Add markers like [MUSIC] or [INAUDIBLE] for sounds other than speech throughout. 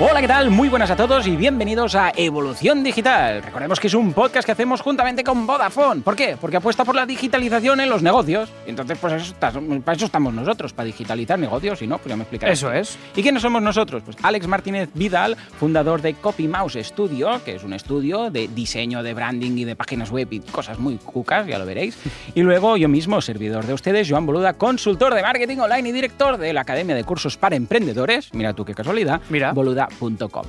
Hola, ¿qué tal? Muy buenas a todos y bienvenidos a Evolución Digital. Recordemos que es un podcast que hacemos juntamente con Vodafone. ¿Por qué? Porque apuesta por la digitalización en los negocios. Entonces, pues eso está- para eso estamos nosotros, para digitalizar negocios, y no, pues ya me explicaré. Eso es. ¿Y quiénes somos nosotros? Pues Alex Martínez Vidal, fundador de Copy Mouse Studio, que es un estudio de diseño, de branding y de páginas web y cosas muy cucas, ya lo veréis. Y luego yo mismo, servidor de ustedes, Joan Boluda, consultor de marketing online y director de la Academia de Cursos para Emprendedores. Mira tú qué casualidad. Mira. Boluda.com.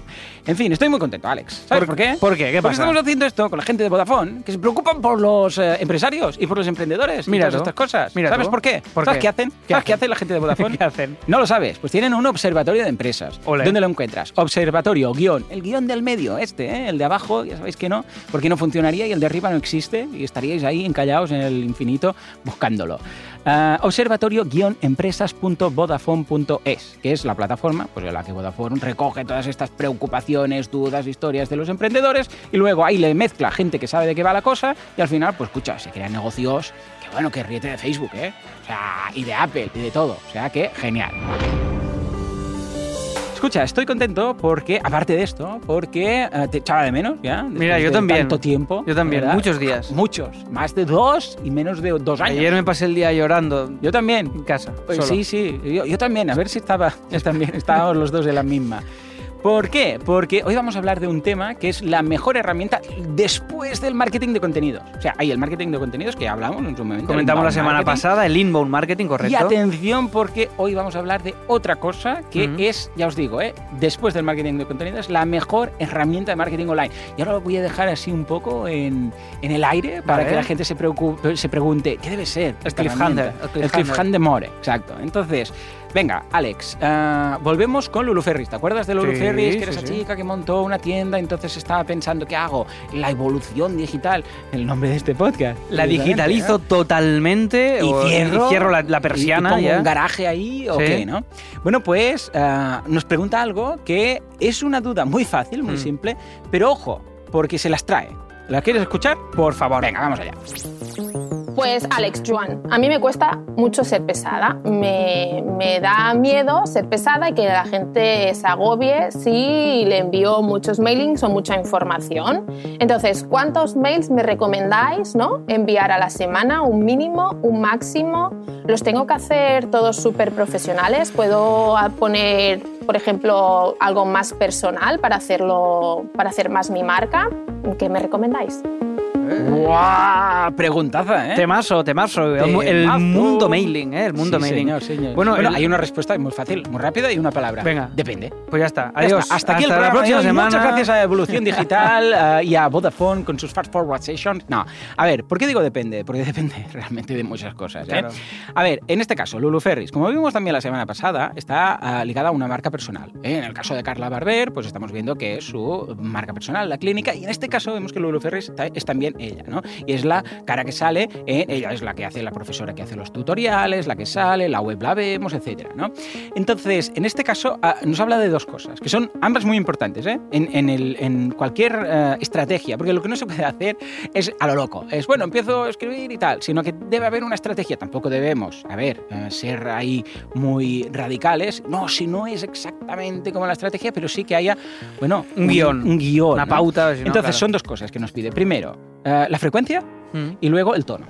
En fin, estoy muy contento, Alex. ¿Sabes por, ¿Por- qué? por qué? ¿Qué Porque pasa? estamos haciendo esto con la gente de Vodafone, que se preocupan por los eh, empresarios y por los emprendedores y Mira todas tú. estas cosas. Mira ¿Sabes tú. por qué? ¿Por ¿Sabes qué? qué hacen? ¿Qué ¿Sabes qué hace la gente de Vodafone? [LAUGHS] ¿Qué hacen? No lo sabes. Pues tienen un observatorio de empresas. Ole. ¿Dónde lo encuentras? Observatorio, guion. El guion del medio, este, ¿eh? el de abajo, ya sabéis que no, porque no funcionaría y el de arriba no existe y estaríais ahí encallados en el infinito buscándolo. Ah, observatorio-empresas.vodafone.es, que es la plataforma pues, en la que Vodafone recoge todas estas preocupaciones, dudas, historias de los emprendedores y luego ahí le mezcla gente que sabe de qué va la cosa y al final, pues escucha, se crean negocios que bueno, que ríete de Facebook, ¿eh? O sea, y de Apple y de todo. O sea que genial. Escucha, estoy contento porque, aparte de esto, porque eh, te echaba de menos ya. Mira, yo de también. Tanto tiempo. Yo también, ¿verdad? muchos días. Muchos. Más de dos y menos de dos años. Ayer me pasé el día llorando Yo también. en casa. Pues solo. sí, sí. Yo, yo también. A ver si estaba. Yo también. Estábamos los dos de la misma. ¿Por qué? Porque hoy vamos a hablar de un tema que es la mejor herramienta después del marketing de contenidos. O sea, hay el marketing de contenidos que ya hablamos en su momento. Comentamos el la semana marketing. pasada el inbound marketing, Y correcto. atención porque hoy vamos a hablar de otra cosa que Ujú. es, ya os digo, ¿eh? después del marketing de contenidos, la mejor herramienta de marketing online. Y ahora lo voy a dejar así un poco en, en el aire para que la gente se, preocupe, se pregunte, ¿qué debe ser? esta cliffhanger, el El cliffhanger. cliffhanger more, exacto. Entonces, venga, Alex, ah, volvemos con Lulu Ferris. ¿Te acuerdas de Lulu Sí, Ferris? Que era sí, esa sí. chica que montó una tienda, entonces estaba pensando, ¿qué hago? La evolución digital, el nombre de este podcast. La digitalizo ¿no? totalmente. y cierro, y cierro la, persiana y pongo ya. un garaje ahí o qué, ¿no? Bueno, pues ah, nos pregunta algo que es una duda muy fácil, muy Mm. simple, pero ojo, porque se las trae. ¿La quieres escuchar? Por favor. Venga, vamos allá. Pues Alex Joan, a mí me cuesta mucho ser pesada. Me, me da miedo ser pesada y que la gente se agobie si le envío muchos mailings o mucha información. Entonces, ¿cuántos mails me recomendáis no? enviar a la semana? ¿Un mínimo? ¿Un máximo? ¿Los tengo que hacer todos súper profesionales? ¿Puedo poner, por ejemplo, algo más personal para, hacerlo, para hacer más mi marca? ¿Qué me recomendáis? ¡Guau! Preguntaza, ¿eh? Temazo, temazo. Mu- el Temazo. mundo mailing, ¿eh? El mundo Sí, mailing. Señor, señor. Bueno, Bueno, el- hay una respuesta muy fácil, muy rápida y una palabra. Venga. Depende. Pues ya está. Ya Adiós. está. Hasta aquí el la próxima semana. Muchas gracias a Evolución [LAUGHS] Digital y a Vodafone con sus Fast Forward Sessions. No, a ver, ¿por qué digo depende? Porque depende [LAUGHS] realmente de muchas cosas. ¿eh? Claro. A ver, en este caso, Lulu Ferris, como vimos también la semana pasada, está ah, ligada a una marca personal. ¿eh? En el caso de Carla Barber, pues estamos viendo que es su marca personal, la clínica, y en este caso vemos que Lulu Ferris ta- es también ella, ¿no? Y es la cara que sale, eh, ella es la que hace la profesora que hace los tutoriales, la que sale, la web la vemos, etcétera, ¿no? Entonces, en este caso, ah, nos habla de dos cosas, que son ambas muy importantes, ¿eh? En, en el- en cualquier eh, estrategia, porque lo que no se puede hacer es a lo loco, es, bueno, empiezo a escribir y tal, sino que debe haber una estrategia, tampoco debemos, a ver, eh, ser ahí muy radicales, no, si no es exactamente como la estrategia, pero sí que haya, bueno, Un guion. Un guion. Una ¿no? pauta. si no, Entonces, claro. son dos cosas que nos pide. Primero, eh, la frecuencia Mm. y luego el tono.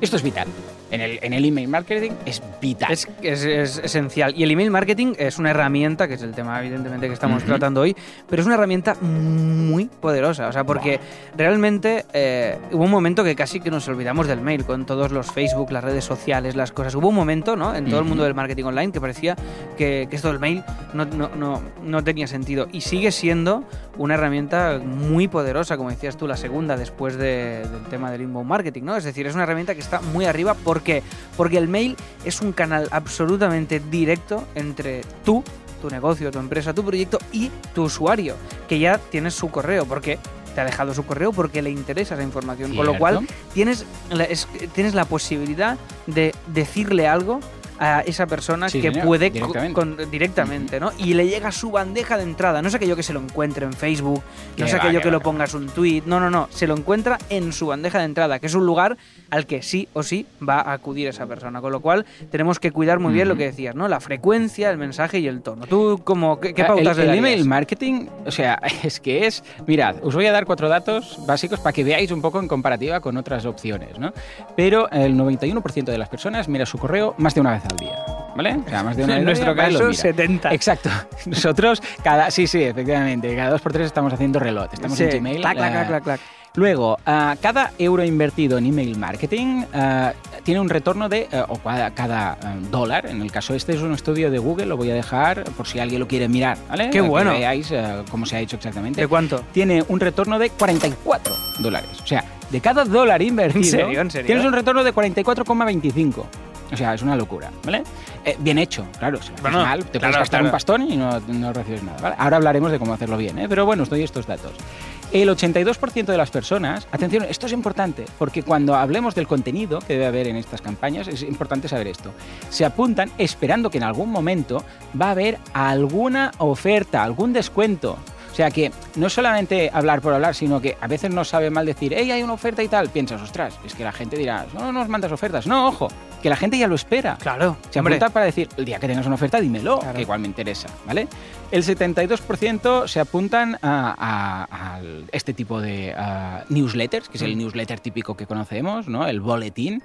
Esto es vital. En el, en el email marketing es vital. Es, es- es esencial. Y el email marketing es una herramienta, que es el tema evidentemente que estamos Ujú. tratando hoy, pero es una herramienta muy poderosa. O sea, porque realmente eh, hubo un momento que casi que nos olvidamos del mail con todos los Facebook, las redes sociales, las cosas. Hubo un momento, ¿no? En todo el Ujú. mundo del marketing online que parecía que, que esto del mail no, no, no, no tenía sentido. Y sigue siendo una herramienta muy poderosa, como decías tú, la segunda después de- del tema del inbound marketing, ¿no? Es decir, es una herramienta que está muy arriba. ¿Por qué? Porque el mail es un canal absolutamente directo entre tú, tu negocio, tu empresa, tu proyecto y tu usuario, que ya tienes su correo, porque te ha dejado su correo porque le interesa esa información. Con lo cual, tienes la, es- tienes la posibilidad de decirle algo a esa persona Sí, que señor, puede directamente. con- directamente, ¿no? Y le llega su bandeja de entrada. No es aquello que se lo encuentre en Facebook, no es va, aquello que lo pongas un tweet, no, no, no. Se lo encuentra en su bandeja de entrada, que es un lugar al que sí o sí va a acudir esa persona. Con lo cual, tenemos que cuidar muy bien lo que decías, ¿no? La frecuencia, el mensaje y el tono. ¿Tú cómo, qué, qué Ah, pautas el, el email marketing, o sea, [LAUGHS] es que es. Mirad, os voy a dar cuatro datos básicos para que veáis un poco en comparativa con otras opciones, ¿no? Pero el 91% de las personas mira su correo más de una vez al día, ¿vale? O sea, más de una [LAUGHS] En vez nuestro día, caso, mira. 70. Exacto. [LAUGHS] Nosotros, cada. Sí, sí, efectivamente. Cada dos por tres estamos haciendo reloj. Estamos Sí, en Gmail. clac, clac, eh, clac, clac, clac. Luego, ah, cada euro invertido en email marketing ah, tiene un retorno de, eh, o cada, cada, dólar, en el caso este es un estudio de Google, lo voy a dejar por si alguien lo quiere mirar, ¿vale? Qué Para que bueno. veáis eh, cómo se ha hecho exactamente. ¿De cuánto? Tiene un retorno de 44 dólares. O sea, de cada dólar invertido, ¿En serio? ¿En serio? tienes un retorno de 44,25. O sea, es una locura, ¿vale? Eh, bien hecho, claro. Si lo haces Bueno, mal, te claro, puedes gastar claro. un pastón y no, no recibes nada, ¿vale? Ahora hablaremos de cómo hacerlo bien, ¿eh? Pero bueno, os doy estos datos. El 82% de las personas, atención, esto es importante, porque cuando hablemos del contenido que debe haber en estas campañas, es importante saber esto. Se apuntan esperando que en algún momento va a haber alguna oferta, algún descuento. O sea que no solamente hablar por hablar, sino que a veces no sabe mal decir, hey, hay una oferta y tal. Piensas, ostras, es que la gente dirá, no, no nos mandas ofertas. No, ojo, que la gente ya lo espera. Claro. Se apunta para decir, el día que tengas una oferta, dímelo, Claro. que igual me interesa, ¿vale? El 72% se apuntan a, a- a este tipo de newsletters, que es el Mm. newsletter típico que conocemos, ¿no? El boletín.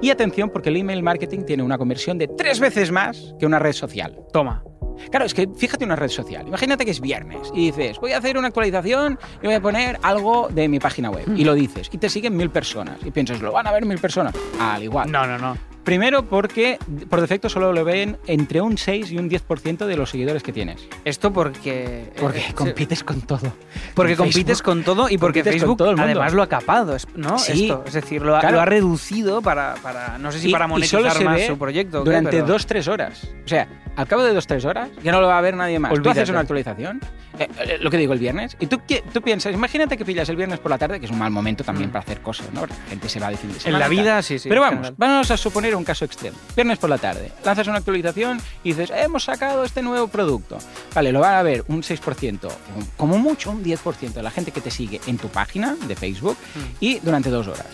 Y atención, porque el email marketing tiene una conversión de tres veces más que una red social. Toma. Claro, es que fíjate una red social. Imagínate que es viernes y dices, voy a hacer una actualización y voy a poner algo de mi página web. Y lo dices. Y te siguen mil personas. Y piensas, ¿lo van a ver mil personas? Al igual. No, no, no. Primero porque por defecto solo lo ven entre un 6 y un 10% de los seguidores que tienes. Esto porque... Porque eh, compites con todo. Porque Con compites Facebook. con todo y porque Facebook todo el mundo. además lo ha capado, ¿no? Sí. Esto, es decir, lo ha, Claro. lo ha reducido para, para, no sé si Y- para monetizar más ve su proyecto. Durante pero- dos, tres horas. O sea, al cabo de dos, tres horas ya no lo va a ver nadie más. Tú haces una actualización, eh, eh, lo que digo el viernes, y tú, tú piensas, imagínate que pillas el viernes por la tarde, que es un mal momento también Mm. para hacer cosas, ¿no? Porque la gente se va de fin de En la vida, sí, sí. Pero vamos, vamos a suponer un caso extremo. Viernes por la tarde, lanzas una actualización y dices, hemos sacado este nuevo producto. Vale, lo van a ver un 6%, un- como mucho un 10% de la gente que te sigue en tu página de Facebook Mm. y durante dos horas.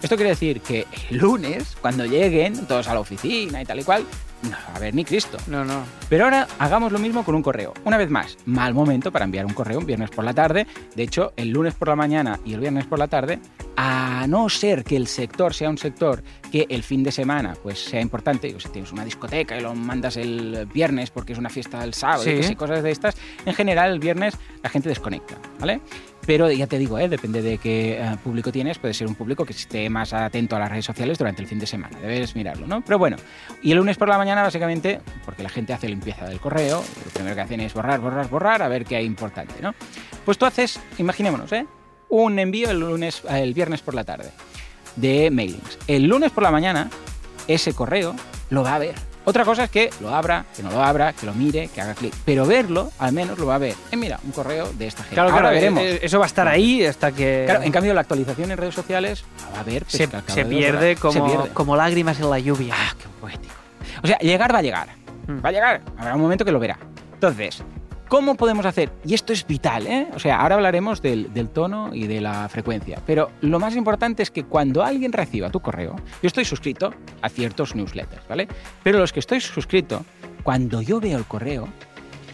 Esto quiere decir que el lunes, cuando lleguen todos a la oficina y tal y cual, no a haber ni Cristo. No, no. Pero ahora hagamos lo mismo con un correo. Una vez más, mal momento para enviar un correo un viernes por la tarde. De hecho, el lunes por la mañana y el viernes por la tarde, a no ser que el sector sea un sector que el fin de semana pues sea importante, o si tienes una discoteca y lo mandas el viernes porque es una fiesta el sábado, Sí. sé, cosas de estas, en general el viernes la gente desconecta, ¿vale? Pero ya te digo, ¿eh? depende de qué eh, público tienes, puede ser un público que esté más atento a las redes sociales durante el fin de semana, debes mirarlo, ¿no? Pero bueno, y el lunes por la mañana básicamente, porque la gente hace limpieza del correo, lo primero que hacen es borrar, borrar, borrar, a ver qué hay importante, ¿no? Pues tú haces, imaginémonos, ¿eh? Un envío el lunes, eh, el viernes por la tarde de mailings. El lunes por la mañana, ese correo lo va a ver. Otra cosa es que lo abra, que no lo abra, que lo mire, que haga clic. Pero verlo, al menos lo va a ver. Eh, mira, un correo de esta gente. Claro, Ahora claro, veremos. eh, Eso va a estar ahí hasta que Claro, en cambio, la actualización en redes sociales la va a ver. pues, se, se pierde como, se pierde. como lágrimas en la lluvia. Ah, qué poético. O sea, llegar va a llegar. Mm. Va a llegar. Habrá un momento que lo verá. Entonces, ¿cómo podemos hacer? Y esto es vital, ¿eh? O sea, ahora hablaremos del, del tono y de la frecuencia. Pero lo más importante es que cuando alguien reciba tu correo, yo estoy suscrito a ciertos newsletters, ¿vale? Pero los que estoy suscrito, cuando yo veo el correo,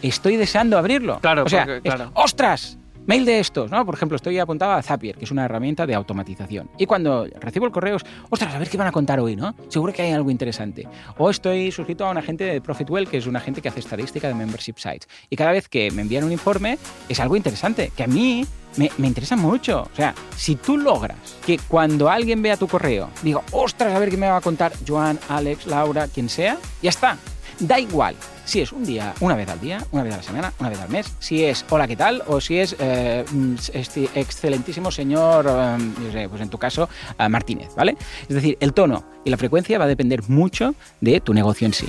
estoy deseando abrirlo. Claro, o sea, porque- es, claro. ¡ostras! Mail de estos, ¿no? Por ejemplo, estoy apuntado a Zapier, que es una herramienta de automatización. Y cuando recibo el correo, es, ostras, a ver qué van a contar hoy, ¿no? Seguro que hay algo interesante. O estoy suscrito a una gente de Profitwell, que es una gente que hace estadística de membership sites. Y cada vez que me envían un informe, es algo interesante, que a mí me, me interesa mucho. O sea, si tú logras que cuando alguien vea tu correo, diga, ostras, a ver qué me va a contar Joan, Alex, Laura, quien sea, ya está. Da igual si es un día, una vez al día, una vez a la semana, una vez al mes, si es hola, ¿qué tal? O si es eh, mm, este excelentísimo señor, eh, pues en tu caso, eh, Martínez, ¿vale? Es decir, el tono y la frecuencia va a depender mucho de tu negocio en sí.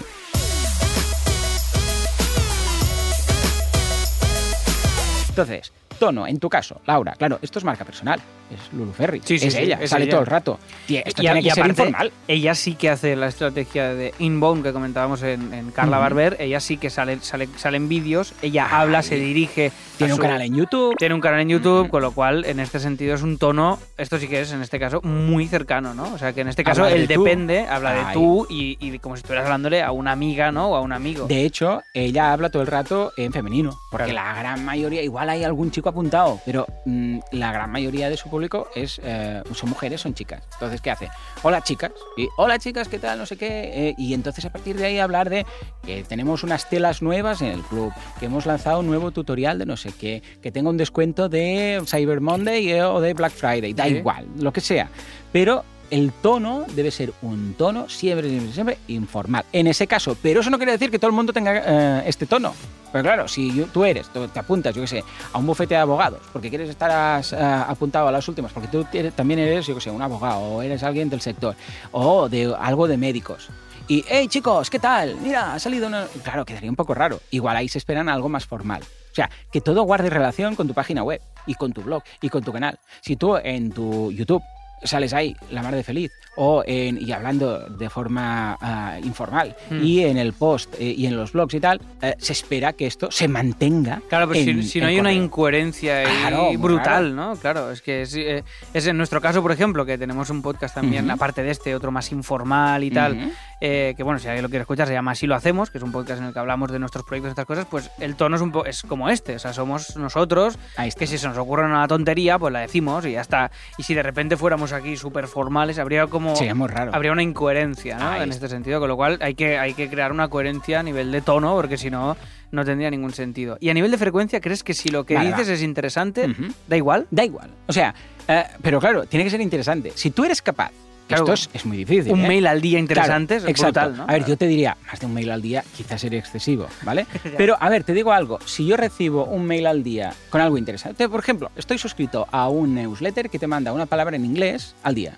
Entonces, tono, en tu caso, Laura, claro, esto es marca personal, es Lulu Ferry, Sí, sí, es sí, ella, es sale ella. todo el rato. Tía, esto Y- tiene y que ser aparte, informal. Ella sí que hace la estrategia de inbound que comentábamos en, en Carla. Barber. Ella sí que sale, sale, salen vídeos, ella habla, se dirige. Tiene un canal en YouTube. Tiene un canal en YouTube, con lo cual en este sentido es un tono, esto sí que es en este caso muy cercano, ¿no? O sea que en este caso Habla de él tú. depende, habla de tú y, y como si estuvieras hablándole a una amiga, ¿no? O a un amigo. De hecho, ella habla todo el rato en femenino, porque Claro. la gran mayoría, igual hay algún chico apuntado, pero mm, la gran mayoría de su público es eh, son mujeres, son chicas. Entonces, ¿qué hace? Hola chicas, y hola chicas, ¿qué tal? No sé qué. eh, y entonces a partir de ahí hablar de que tenemos unas telas nuevas en el club, que hemos lanzado un nuevo tutorial de no sé qué, que tenga un descuento de Cyber Monday eh, o de Black Friday, da igual, lo que sea. Pero el tono debe ser un tono siempre, siempre, siempre informal. En ese caso, pero eso no quiere decir que todo el mundo tenga eh, este tono. Pero claro, si tú eres, te apuntas, yo qué sé, a un bufete de abogados, porque quieres estar a- apuntado a las últimas, porque tú también eres, yo qué sé, un abogado, o eres alguien del sector, o de algo de médicos. Y, hey chicos, ¿qué tal? Mira, ha salido una... Claro, quedaría un poco raro. Igual ahí se esperan algo más formal. O sea, que todo guarde relación con tu página web y con tu blog y con tu canal. Si tú en tu YouTube sales ahí la mar de feliz o en, y hablando de forma ah, informal Mm. y en el post eh, y en los blogs y tal, eh, se espera que esto se mantenga. Claro, pero en si, si no hay una incoherencia ahí Claro, brutal, ¿no? Claro, es que es, eh, es en nuestro caso, por ejemplo, que tenemos un podcast también, Ujú. aparte de este, otro más informal y tal, que bueno, si alguien lo quiere escuchar, se llama Así lo hacemos, que es un podcast en el que hablamos de nuestros proyectos y estas cosas, pues el tono es, un po- es como este, o sea, somos nosotros, que si se nos ocurre una tontería, pues la decimos y ya está. Y si de repente fuéramos aquí súper formales, habría como... Sería muy raro. Habría una incoherencia, ¿no? En este sentido, con lo cual hay que, hay que crear una coherencia a nivel de tono, porque si no, no tendría ningún sentido. Y a nivel de frecuencia, ¿crees que si lo que Vale, dices va. es interesante, da igual? Da igual. O sea, eh, pero claro, tiene que ser interesante. Si tú eres capaz, Claro, esto es, es muy difícil. Un ¿eh? mail al día interesante Claro, es exacto. brutal, ¿no? A ver, yo te diría, más de un mail al día quizás sería excesivo, ¿vale? [LAUGHS] Pero, a ver, te digo algo. Si yo recibo un mail al día con algo interesante, por ejemplo, estoy suscrito a un newsletter que te manda una palabra en inglés al día.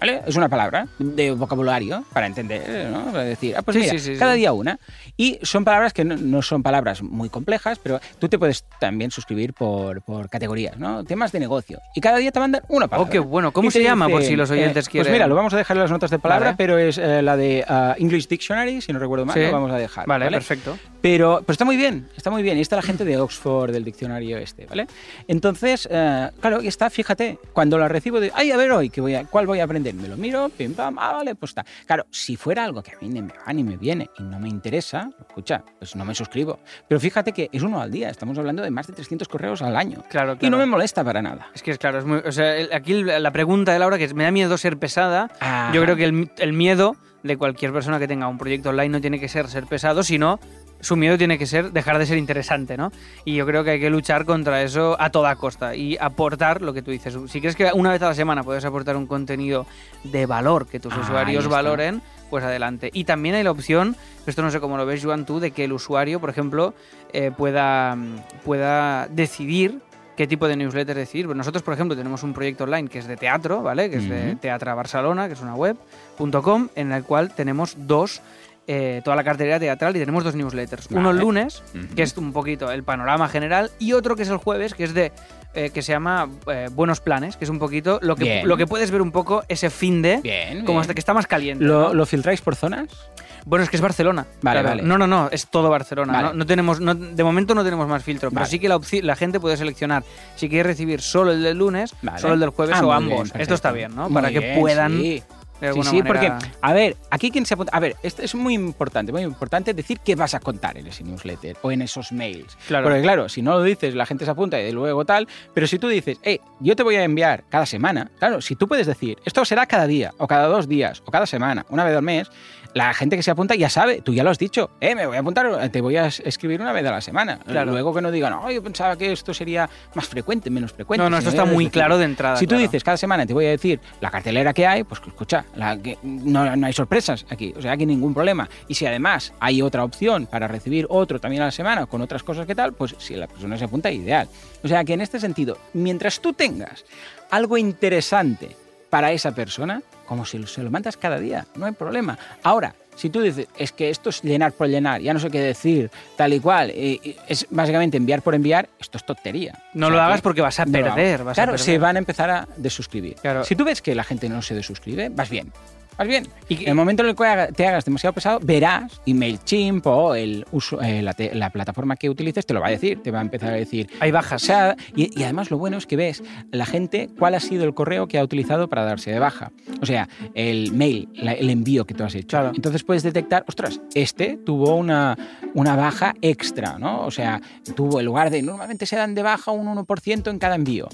¿Vale? Es una palabra de vocabulario para entender, ¿no? Para decir, ah, pues Sí, mira, sí, sí, cada día una. Y son palabras que no, no son palabras muy complejas, pero tú te puedes también suscribir por, por categorías, ¿no? Temas de negocio. Y cada día te mandan una palabra. Oh, qué bueno. ¿Cómo se llama, por si los oyentes eh, quieren? Pues mira, lo vamos a dejar en las notas de palabra, Vale. pero es eh, la de ah, English Dictionary, si no recuerdo mal, lo vamos a dejar. Vale, ¿vale? perfecto. Pero, pero está muy bien, está muy bien. Y está la gente de Oxford, del diccionario este, ¿vale? Entonces, eh, claro, y está, fíjate, cuando la recibo de, ay, a ver hoy, ¿qué voy a, ¿cuál voy a aprender? Me lo miro, pim, pam, ah, vale, pues está. Claro, si fuera algo que a mí ni me va ni me viene y no me interesa, escucha, pues no me suscribo. Pero fíjate que es uno al día, estamos hablando de más de 300 correos al año. Claro, Y claro. no me molesta para nada. Es que es claro, es muy, o sea, aquí la pregunta de Laura, que es, me da miedo ser pesada, Ah. yo creo que el, el miedo de cualquier persona que tenga un proyecto online no tiene que ser ser pesado, sino su miedo tiene que ser dejar de ser interesante, ¿no? Y yo creo que hay que luchar contra eso a toda costa y aportar lo que tú dices. Si crees que una vez a la semana puedes aportar un contenido de valor que tus Ahí usuarios valoren, pues adelante. Y también hay la opción, esto no sé cómo lo ves, Joan, tú, de que el usuario, por ejemplo, eh, pueda, pueda decidir qué tipo de newsletter decir. Pues nosotros, por ejemplo, tenemos un proyecto online que es de teatro, ¿vale? Que es de. Teatra Barcelona, que es una web, punto .com, en el cual tenemos dos, eh, toda la cartera teatral y tenemos dos newsletters. Uno el lunes, que es un poquito el panorama general, y otro que es el jueves, que es de eh, que se llama eh, Buenos Planes, que es un poquito lo que, Bien. lo que puedes ver un poco ese fin de... Bien, Como bien. hasta que está más caliente. ¿Lo, ¿no? ¿Lo filtráis por zonas? Bueno, es que es Barcelona. Vale, Claro. vale. No, no, no, es todo Barcelona. Vale. No, No tenemos, no- de momento no tenemos más filtro, pero Vale. sí que la, la gente puede seleccionar si quiere recibir solo el del lunes, Vale. solo el del jueves Ah, o ambos. bien, Esto está bien, ¿no? Muy Para que puedan sí. De Sí, sí, manera- porque, a ver, aquí quien se apunta. A ver, esto es muy importante, muy importante decir qué vas a contar en ese newsletter o en esos mails. Claro. Porque, claro, si no lo dices, la gente se apunta y luego tal. Pero si tú dices, hey, yo te voy a enviar cada semana, claro, si tú puedes decir, esto será cada día, o cada dos días, o cada semana, una vez al mes, la gente que se apunta ya sabe, tú ya lo has dicho, eh, me voy a apuntar, te voy a es- escribir una vez a la semana. Claro. Luego que no digan, oh, yo pensaba que esto sería más frecuente, menos frecuente. No, no, esto está muy decir. claro de entrada. Si tú dices cada semana te voy a decir la cartelera que hay, pues escucha, la que, no, no hay sorpresas aquí, o sea, aquí ningún problema. Y si además hay otra opción para recibir otro también a la semana con otras cosas que tal, pues si la persona se apunta, ideal. O sea, que en este sentido, mientras tú tengas algo interesante para esa persona, como si se lo mandas cada día, no hay problema. Ahora, Si tú dices, es que esto es llenar por llenar, ya no sé qué decir, tal y cual, y- y es básicamente enviar por enviar, esto es tontería. No O lo hagas que porque vas a no perder, vas a claro, perder. se van a empezar a desuscribir. Claro. Si tú ves que la gente no se desuscribe, vas bien. Vas bien. Y en el momento en el que te hagas demasiado pesado, verás, y MailChimp o el uso, eh, la, te- la plataforma que utilices te lo va a decir, te va a empezar a decir. Hay bajas. O sea, y, y además lo bueno es que ves la gente cuál ha sido el correo que ha utilizado para darse de baja. O sea, el mail, la- el envío que tú has hecho. Claro. Entonces puedes detectar, ostras, este tuvo una, una baja extra, ¿no? O sea, tuvo en lugar de, normalmente se dan de baja un 1% en cada envío.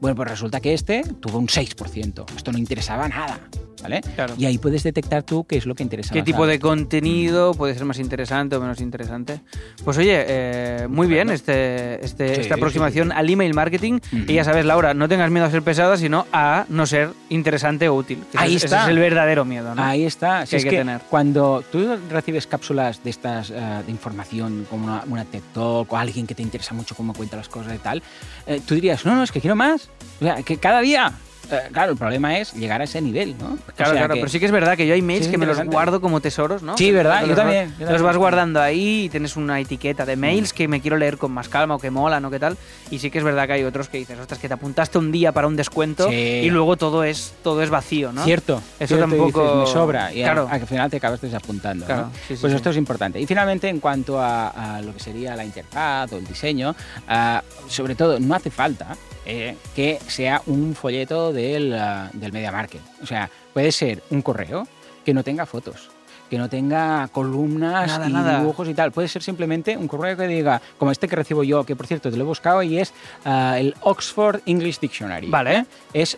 Bueno, pues resulta que este tuvo un 6%. Esto no interesaba nada. ¿Vale? Claro. Y ahí puedes detectar tú qué es lo que interesa. ¿Qué más tipo de contenido puede ser más interesante o menos interesante? Pues oye, eh, muy bien este, este- Sí, esta sí, aproximación al email marketing. Y ya sabes, Laura, no tengas miedo a ser pesada, sino a no ser interesante o útil. ese Ahí es- está. Ese es el verdadero miedo, ¿no? Ahí está. Si que hay es que que tener. cuando tú recibes cápsulas de estas eh, de información, como una, una TED Talk o alguien que te interesa mucho cómo cuenta las cosas y tal, eh, tú dirías, no, no, es que quiero más. O sea, que cada día. Eh, claro, el problema es llegar a ese nivel, ¿no? O Claro, sea claro, que- pero sí que es verdad que yo hay mails Sí, que me los guardo como tesoros, ¿no? Sí, ¿verdad? Los Yo vas- también, Los vas guardando ahí y tienes una etiqueta de Mm. mails que me quiero leer con más calma o que molan o qué tal. Y sí que es verdad que hay otros que dices, ostras, que te apuntaste un día para un descuento Sí. y luego todo es, todo es vacío, ¿no? Cierto. Eso cierto, tampoco- dices, me sobra. Y Claro. al final te acabas desapuntando. Claro, ¿no? pues esto es importante. Y finalmente, en cuanto a, a lo que sería la interfaz o el diseño, ah, sobre todo, no hace falta eh, que sea un folleto del, ah, del Media Market. O sea, puede ser un correo que no tenga fotos que no tenga columnas Nada, y nada. dibujos y tal. Puede ser simplemente un correo que diga, como este que recibo yo, que por cierto te lo he buscado y es ah, el Oxford English Dictionary. Vale. ¿eh? Es,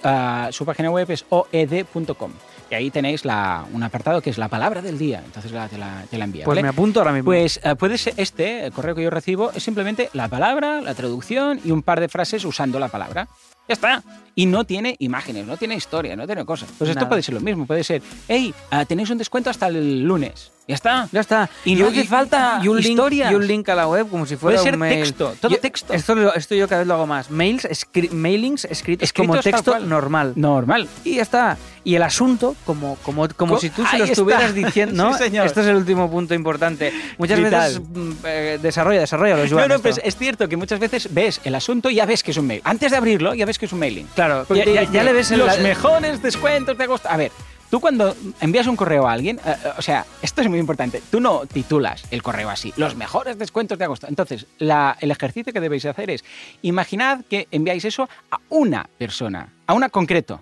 su página web es oed.com. Y ahí tenéis la, un apartado que es la palabra del día. Entonces la, te, la, te la envía. Pues ¿vale? me apunto ahora mismo. Pues eh, puede ser este, el correo que yo recibo, es simplemente la palabra, la traducción y un par de frases usando la palabra. Ya está. Y no tiene imágenes, no tiene historia, no tiene cosas. Pues esto Nada. puede ser lo mismo. Puede ser, hey, ah, tenéis un descuento hasta el lunes. Ya está. Ya está. Y no hace falta y un link, y un link a la web como si fuera Puede ser un mail. texto, todo Yo- texto. Esto, esto yo cada vez lo hago más. Mails, escri- mailings escritos, como Escritos tal texto normal. Normal. Y ya está. Y el asunto, como, como, como Co- si tú se lo está. estuvieras [LAUGHS] diciendo, ¿no? Sí, señor. Este es el último punto importante. Muchas Vital. veces mm, eh, desarrolla, desarrolla los No, no, pues es cierto que muchas veces ves el asunto y ya ves que es un mail. Antes de abrirlo, ya ves que es un mailing. Claro, ya, le ves el los mejores descuentos de agosto. A ver, tú cuando envías un correo a alguien, eh, eh, o sea, esto es muy importante. Tú no titulas el correo así, los mejores descuentos de agosto. Entonces, la- el ejercicio que debéis hacer es, imaginad que enviáis eso a una persona, a una concreto.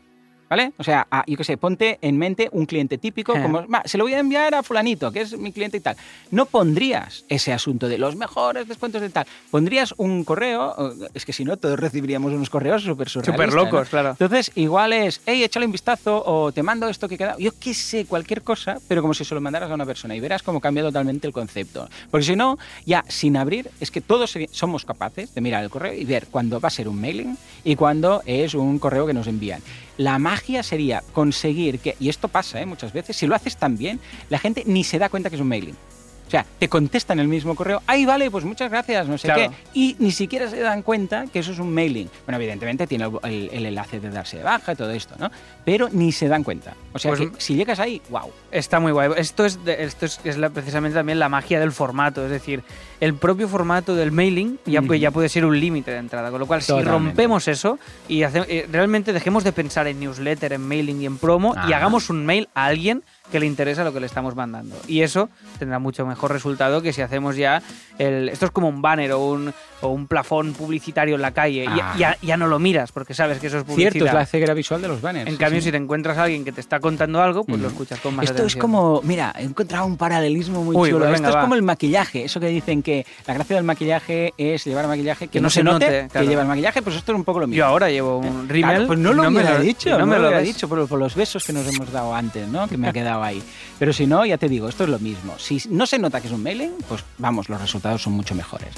¿Vale? O sea, a- yo qué sé, ponte en mente un cliente típico, Eh. como, "Va, se lo voy a enviar a fulanito, que es mi cliente y tal. No pondrías ese asunto de los mejores descuentos de tal. Pondrías un correo, es que si no, todos recibiríamos unos correos súper Súper locos, ¿no? claro. Entonces, igual es, hey, échale un vistazo o te mando esto que queda. Yo qué sé, cualquier cosa, pero como si se lo mandaras a una persona y verás cómo cambia totalmente el concepto. Porque si no, ya sin abrir, es que todos somos capaces de mirar el correo y ver cuándo va a ser un mailing y cuándo es un correo que nos envían. La magia sería conseguir que, y esto pasa ¿eh? muchas veces, si lo haces tan bien, la gente ni se da cuenta que es un mailing. O sea, te contestan el mismo correo, ahí vale, pues muchas gracias, no sé Claro. qué. Y ni siquiera se dan cuenta que eso es un mailing. Bueno, evidentemente tiene el, el- el enlace de darse de baja y todo esto, ¿no? Pero ni se dan cuenta. O sea, Pues- que si llegas ahí, wow. Está muy guay. Esto es, de- esto es, es la- precisamente también la magia del formato. Es decir, el propio formato del mailing ya, puede- ya puede ser un límite de entrada. Con lo cual, si rompemos eso y hace- eh, realmente dejemos de pensar en newsletter, en mailing y en promo y hagamos un mail a alguien que le interesa lo que le estamos mandando. Y eso tendrá mucho mejor resultado que si hacemos ya el, esto es como un banner o un, o un plafón publicitario en la calle. Y Ah. Ya, ya no lo miras porque sabes que eso es publicidad. Cierto, es la ceguera visual de los banners. En sí, cambio, sí. si te encuentras a alguien que te está contando algo, pues lo Ujú. escuchas con más Esto es atención. como, mira, he encontrado un paralelismo muy Uy, chulo. pues Esto venga, es va. como el maquillaje. Eso que dicen que la gracia del maquillaje es llevar maquillaje que, Que no, no se note, note, claro. que llevas maquillaje, pues esto es un poco lo mismo. Yo ahora llevo un rímel. Claro, pues no lo me hubiera lo- dicho, no no, me me lo ves. dicho por, por los besos que nos hemos dado antes, ¿no? Que me ha quedado Pero si no, ya te digo, esto es lo mismo. Si no se nota que es un mailing, pues vamos, los resultados son mucho mejores.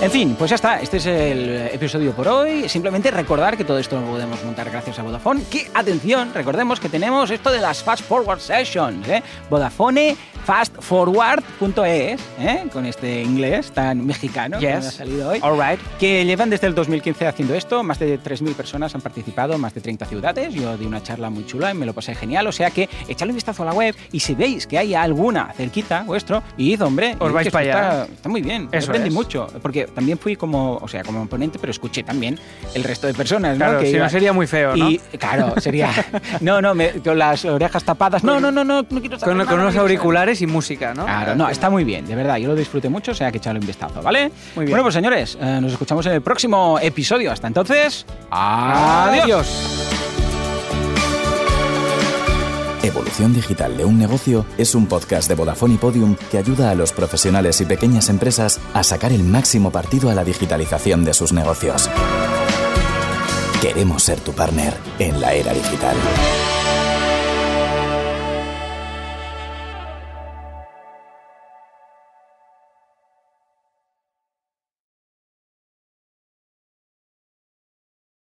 En fin, pues ya está. Este es el episodio por hoy. Simplemente recordar que todo esto lo podemos montar gracias a Vodafone. Que, atención, recordemos que tenemos esto de las Fast Forward Sessions. ¿eh? Vodafone fastforward.es, ¿eh? con este inglés tan mexicano que Yes. nos ha salido hoy. All right. Que llevan desde el 2015 haciendo esto. Más de 3.000 personas han participado, más de 30 ciudades. Yo di una charla muy chula y me lo pasé genial. O sea que echadle un vistazo a la web y si veis que hay alguna cerquita vuestro, id, hombre. Os vais que para allá. Está, está muy bien. Eso Aprendí es. mucho. Porque también fui como, o sea, como ponente, pero escuché también el resto de personas. ¿no? Claro, Que si no iba- sería muy feo, ¿no? Y claro, sería. [LAUGHS] No, no, me- con las orejas tapadas. No, no, no, no, no quiero saber Con, nada, con no unos saber. auriculares y música, ¿no? Claro, no, está muy bien, de verdad, yo lo disfruté mucho, o sea que echarle un vistazo, ¿vale? Muy bien. Bueno, pues señores, eh, nos escuchamos en el próximo episodio. Hasta entonces, adiós. Adiós. Evolución Digital de un Negocio es un podcast de Vodafone y Podium que ayuda a los profesionales y pequeñas empresas a sacar el máximo partido a la digitalización de sus negocios. Queremos ser tu partner en la era digital.